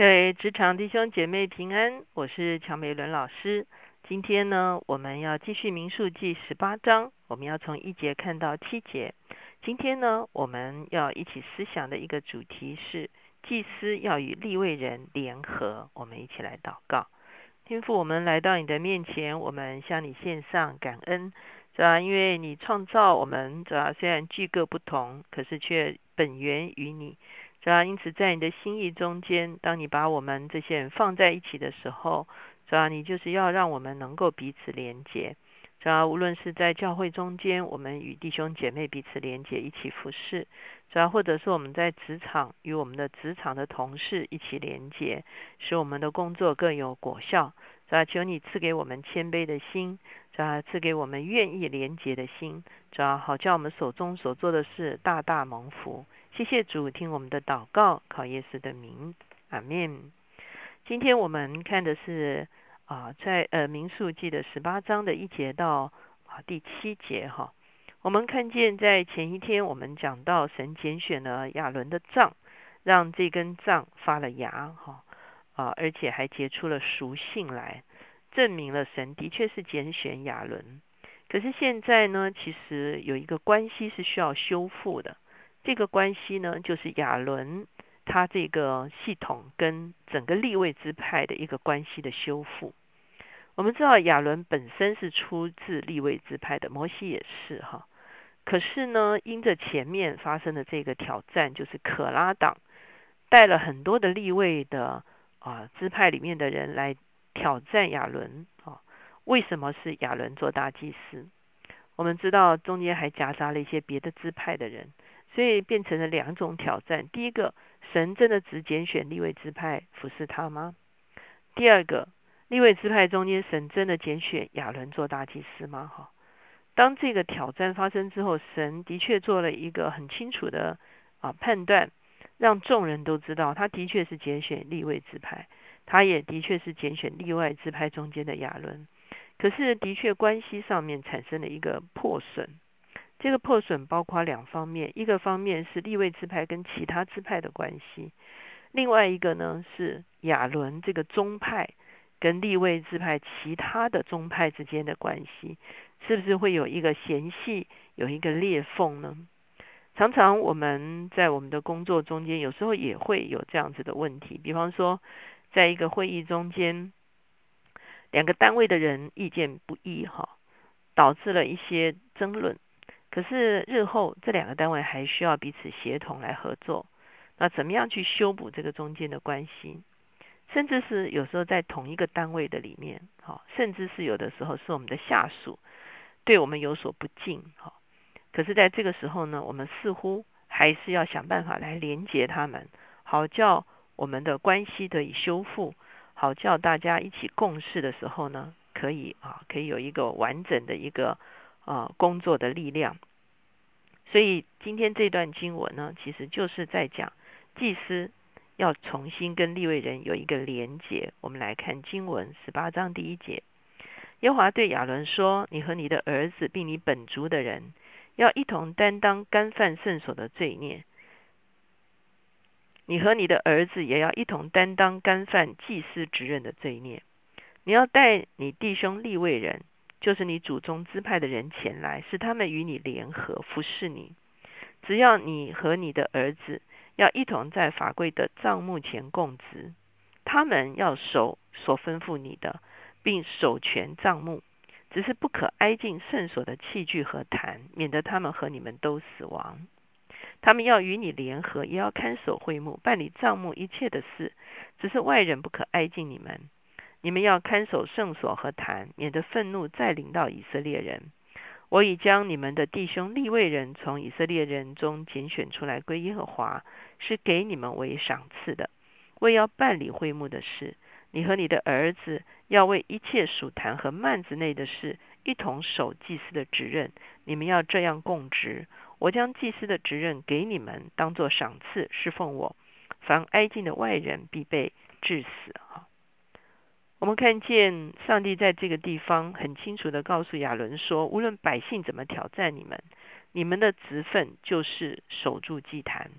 各位职场弟兄姐妹平安，我是乔美伦老师。今天呢，我们要继续民数记十八章，我们要从一节看到七节。今天呢，我们要一起思想的一个主题是祭司要与立位人联合。我们一起来祷告，天父，我们来到你的面前，我们向你献上感恩，是吧？因为你创造我们，是吧？虽然具各不同，可是却本源于你。是吧？因此，在你的心意中间，当你把我们这些人放在一起的时候，是吧？你就是要让我们能够彼此连接，是吧？无论是在教会中间，我们与弟兄姐妹彼此连接，一起服侍，是吧？或者是我们在职场与我们的职场的同事一起连接，使我们的工作更有果效，是吧？求你赐给我们谦卑的心，是吧？赐给我们愿意连接的心，是吧？好叫我们手中所做的事大大蒙福。谢谢主，听我们的祷告，考耶稣的名，阿门。今天我们看的是啊，在呃民数记的十八章的一节到啊第七节哈。我们看见在前一天，我们讲到神拣选了亚伦的杖，让这根杖发了芽哈啊，而且还结出了熟性来，证明了神的确是拣选亚伦。可是现在呢，其实有一个关系是需要修复的。这个关系呢，就是亚伦他这个系统跟整个立位支派的一个关系的修复。我们知道亚伦本身是出自立位支派的，摩西也是哈。可是呢，因着前面发生的这个挑战，就是可拉党带了很多的立位的啊支派里面的人来挑战亚伦啊。为什么是亚伦做大祭司？我们知道中间还夹杂了一些别的支派的人。所以变成了两种挑战：第一个，神真的只拣选立位支派服侍他吗？第二个，立位支派中间，神真的拣选亚伦做大祭司吗？哈，当这个挑战发生之后，神的确做了一个很清楚的啊判断，让众人都知道，他的确是拣选立位支派，他也的确是拣选例外支派中间的亚伦。可是，的确关系上面产生了一个破损。这个破损包括两方面，一个方面是立位支派跟其他支派的关系，另外一个呢是亚伦这个宗派跟立位支派其他的宗派之间的关系，是不是会有一个嫌隙，有一个裂缝呢？常常我们在我们的工作中间，有时候也会有这样子的问题，比方说，在一个会议中间，两个单位的人意见不一，哈，导致了一些争论。可是日后这两个单位还需要彼此协同来合作，那怎么样去修补这个中间的关系？甚至是有时候在同一个单位的里面，哈，甚至是有的时候是我们的下属对我们有所不敬，哈，可是在这个时候呢，我们似乎还是要想办法来连接他们，好叫我们的关系得以修复，好叫大家一起共事的时候呢，可以啊，可以有一个完整的一个。啊，工作的力量。所以今天这段经文呢，其实就是在讲祭司要重新跟立位人有一个连结。我们来看经文十八章第一节：耶华对亚伦说：“你和你的儿子，并你本族的人，要一同担当干犯圣所的罪孽。你和你的儿子也要一同担当干犯祭司职任的罪孽。你要带你弟兄立位人。”就是你祖宗支派的人前来，使他们与你联合服侍你。只要你和你的儿子要一同在法柜的帐幕前供职，他们要守所吩咐你的，并守全帐幕。只是不可挨近圣所的器具和坛，免得他们和你们都死亡。他们要与你联合，也要看守会幕，办理帐目一切的事。只是外人不可挨近你们。你们要看守圣所和坛，免得愤怒再临到以色列人。我已将你们的弟兄立位人从以色列人中拣选出来归耶和华，是给你们为赏赐的。为要办理会幕的事，你和你的儿子要为一切属坛和幔子内的事一同守祭司的职任。你们要这样供职。我将祭司的职任给你们，当作赏赐侍奉我。凡挨近的外人必被致死。哈。我们看见上帝在这个地方很清楚的告诉亚伦说：无论百姓怎么挑战你们，你们的职分就是守住祭坛，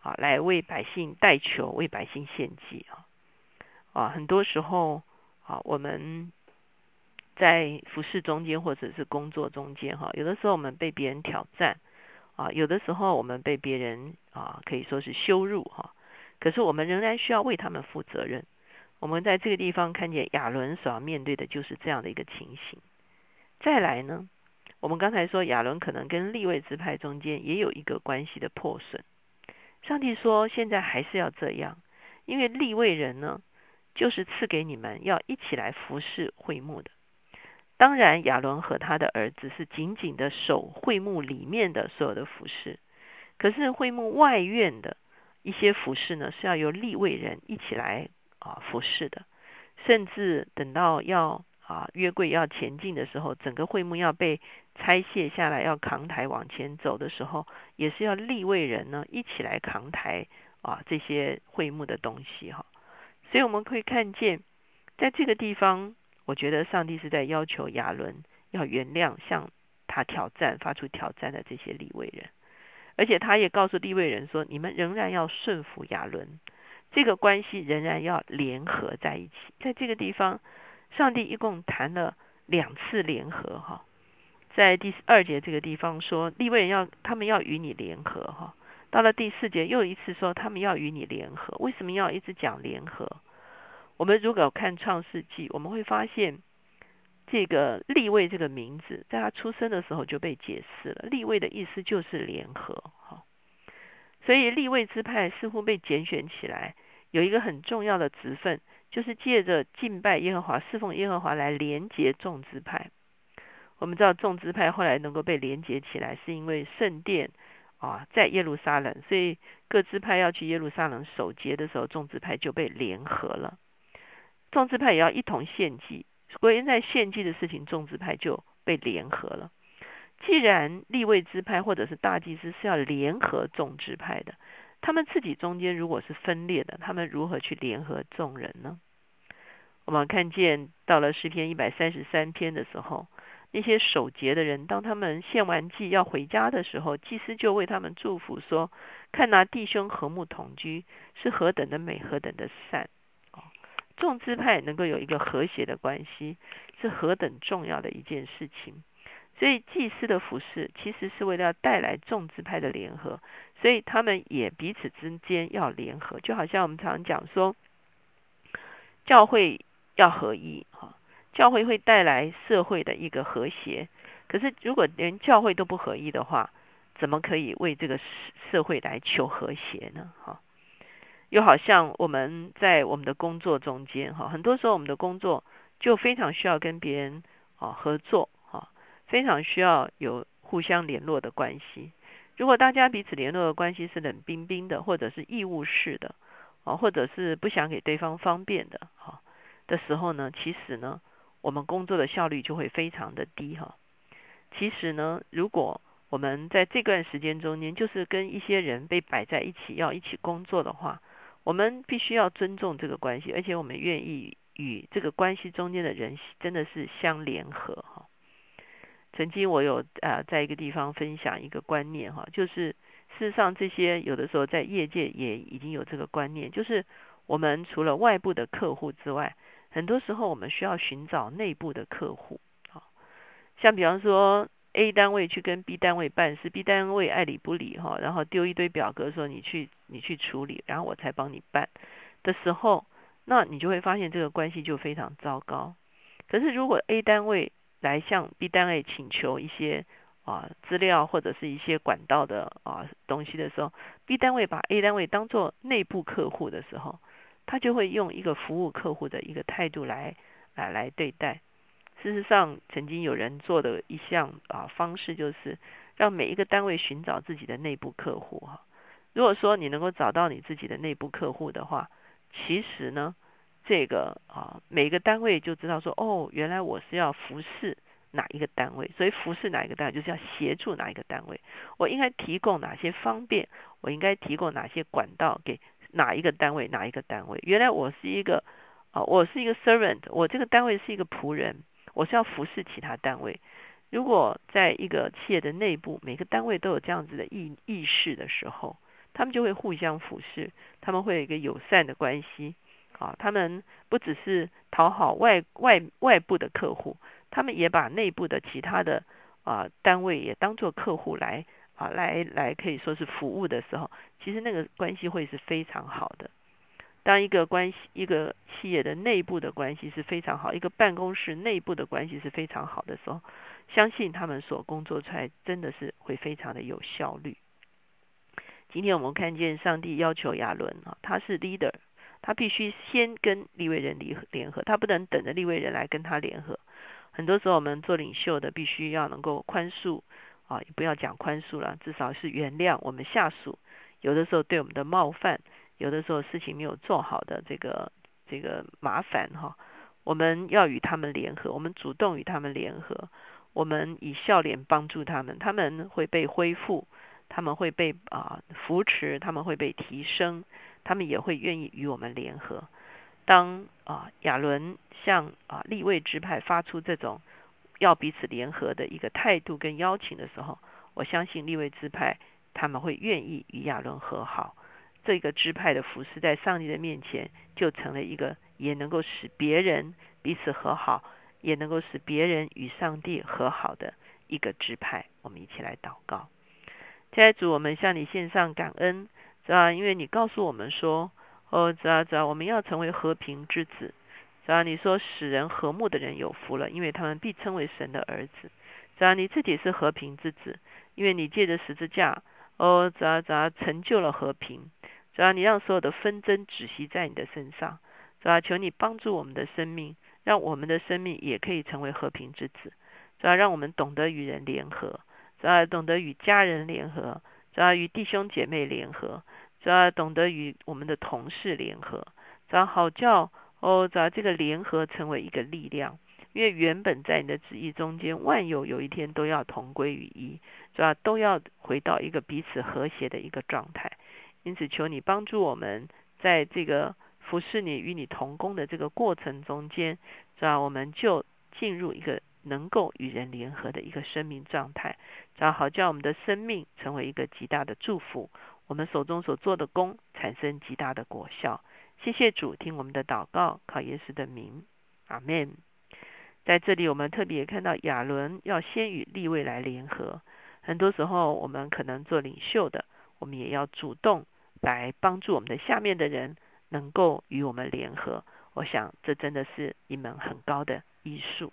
啊，来为百姓代求，为百姓献祭啊。啊，很多时候啊，我们在服饰中间或者是工作中间哈，有的时候我们被别人挑战啊，有的时候我们被别人啊可以说是羞辱哈，可是我们仍然需要为他们负责任。我们在这个地方看见亚伦所要面对的就是这样的一个情形。再来呢，我们刚才说亚伦可能跟立位支派中间也有一个关系的破损。上帝说现在还是要这样，因为立位人呢，就是赐给你们要一起来服侍会幕的。当然亚伦和他的儿子是紧紧的守会幕里面的所有的服饰，可是会幕外院的一些服饰呢，是要由立位人一起来。啊，服侍的，甚至等到要啊约柜要前进的时候，整个会幕要被拆卸下来，要扛台往前走的时候，也是要立位人呢一起来扛台啊这些会幕的东西哈。所以我们可以看见，在这个地方，我觉得上帝是在要求亚伦要原谅向他挑战、发出挑战的这些立位人，而且他也告诉立位人说：你们仍然要顺服亚伦。这个关系仍然要联合在一起，在这个地方，上帝一共谈了两次联合哈，在第二节这个地方说立位要他们要与你联合哈，到了第四节又一次说他们要与你联合，为什么要一直讲联合？我们如果看创世纪，我们会发现这个立位这个名字在他出生的时候就被解释了，立位的意思就是联合哈。所以立位支派似乎被拣选起来，有一个很重要的职分，就是借着敬拜耶和华、侍奉耶和华来连接众支派。我们知道众支派后来能够被连接起来，是因为圣殿啊在耶路撒冷，所以各支派要去耶路撒冷守节的时候，众支派就被联合了。众支派也要一同献祭，所以在献祭的事情，众支派就被联合了。既然立位支派或者是大祭司是要联合众支派的，他们自己中间如果是分裂的，他们如何去联合众人呢？我们看见到了诗篇一百三十三篇的时候，那些守节的人，当他们献完祭要回家的时候，祭司就为他们祝福说：“看那弟兄和睦同居，是何等的美，何等的善。”众支派能够有一个和谐的关系，是何等重要的一件事情。所以祭司的服饰其实是为了要带来众支派的联合，所以他们也彼此之间要联合，就好像我们常讲说，教会要合一哈，教会会带来社会的一个和谐。可是如果连教会都不合一的话，怎么可以为这个社会来求和谐呢？哈，又好像我们在我们的工作中间哈，很多时候我们的工作就非常需要跟别人啊合作。非常需要有互相联络的关系。如果大家彼此联络的关系是冷冰冰的，或者是义务式的，啊，或者是不想给对方方便的，哈的时候呢，其实呢，我们工作的效率就会非常的低，哈。其实呢，如果我们在这段时间中间，就是跟一些人被摆在一起要一起工作的话，我们必须要尊重这个关系，而且我们愿意与这个关系中间的人真的是相联合，曾经我有啊，在一个地方分享一个观念哈，就是事实上这些有的时候在业界也已经有这个观念，就是我们除了外部的客户之外，很多时候我们需要寻找内部的客户啊。像比方说 A 单位去跟 B 单位办事，B 单位爱理不理哈，然后丢一堆表格说你去你去处理，然后我才帮你办的时候，那你就会发现这个关系就非常糟糕。可是如果 A 单位来向 B 单位请求一些啊资料或者是一些管道的啊东西的时候，B 单位把 A 单位当做内部客户的时候，他就会用一个服务客户的一个态度来来来对待。事实上，曾经有人做的一项啊方式，就是让每一个单位寻找自己的内部客户哈。如果说你能够找到你自己的内部客户的话，其实呢。这个啊，每个单位就知道说，哦，原来我是要服侍哪一个单位，所以服侍哪一个单位就是要协助哪一个单位。我应该提供哪些方便？我应该提供哪些管道给哪一个单位？哪一个单位？原来我是一个啊，我是一个 servant，我这个单位是一个仆人，我是要服侍其他单位。如果在一个企业的内部，每个单位都有这样子的意意识的时候，他们就会互相服侍，他们会有一个友善的关系。啊，他们不只是讨好外外外部的客户，他们也把内部的其他的啊单位也当做客户来啊来来可以说是服务的时候，其实那个关系会是非常好的。当一个关系一个企业的内部的关系是非常好，一个办公室内部的关系是非常好的时候，相信他们所工作出来真的是会非常的有效率。今天我们看见上帝要求亚伦啊，他是 leader。他必须先跟立位人联联合，他不能等着立位人来跟他联合。很多时候，我们做领袖的必须要能够宽恕啊，不要讲宽恕了，至少是原谅我们下属。有的时候对我们的冒犯，有的时候事情没有做好的这个这个麻烦哈，我们要与他们联合，我们主动与他们联合，我们以笑脸帮助他们，他们会被恢复，他们会被啊扶持，他们会被提升。他们也会愿意与我们联合。当啊亚伦向啊立位支派发出这种要彼此联合的一个态度跟邀请的时候，我相信立位支派他们会愿意与亚伦和好。这个支派的服饰在上帝的面前就成了一个也能够使别人彼此和好，也能够使别人与上帝和好的一个支派。我们一起来祷告，亲爱的主，我们向你献上感恩。是吧？因为你告诉我们说，哦，知道知道，我们要成为和平之子。是吧？你说使人和睦的人有福了，因为他们必称为神的儿子。是吧？你自己是和平之子，因为你借着十字架，哦，知道知道，成就了和平。是吧？你让所有的纷争止息在你的身上。是吧？求你帮助我们的生命，让我们的生命也可以成为和平之子。是吧？让我们懂得与人联合。啊？懂得与家人联合。是吧？与弟兄姐妹联合。只要懂得与我们的同事联合，只要好叫哦，只要这个联合成为一个力量，因为原本在你的旨意中间，万有有一天都要同归于一，是吧？都要回到一个彼此和谐的一个状态。因此，求你帮助我们，在这个服侍你、与你同工的这个过程中间，是吧？我们就进入一个能够与人联合的一个生命状态，只好叫我们的生命成为一个极大的祝福。我们手中所做的功产生极大的果效。谢谢主，听我们的祷告，靠耶稣的名，阿门。在这里，我们特别看到亚伦要先与立位来联合。很多时候，我们可能做领袖的，我们也要主动来帮助我们的下面的人能够与我们联合。我想，这真的是一门很高的艺术。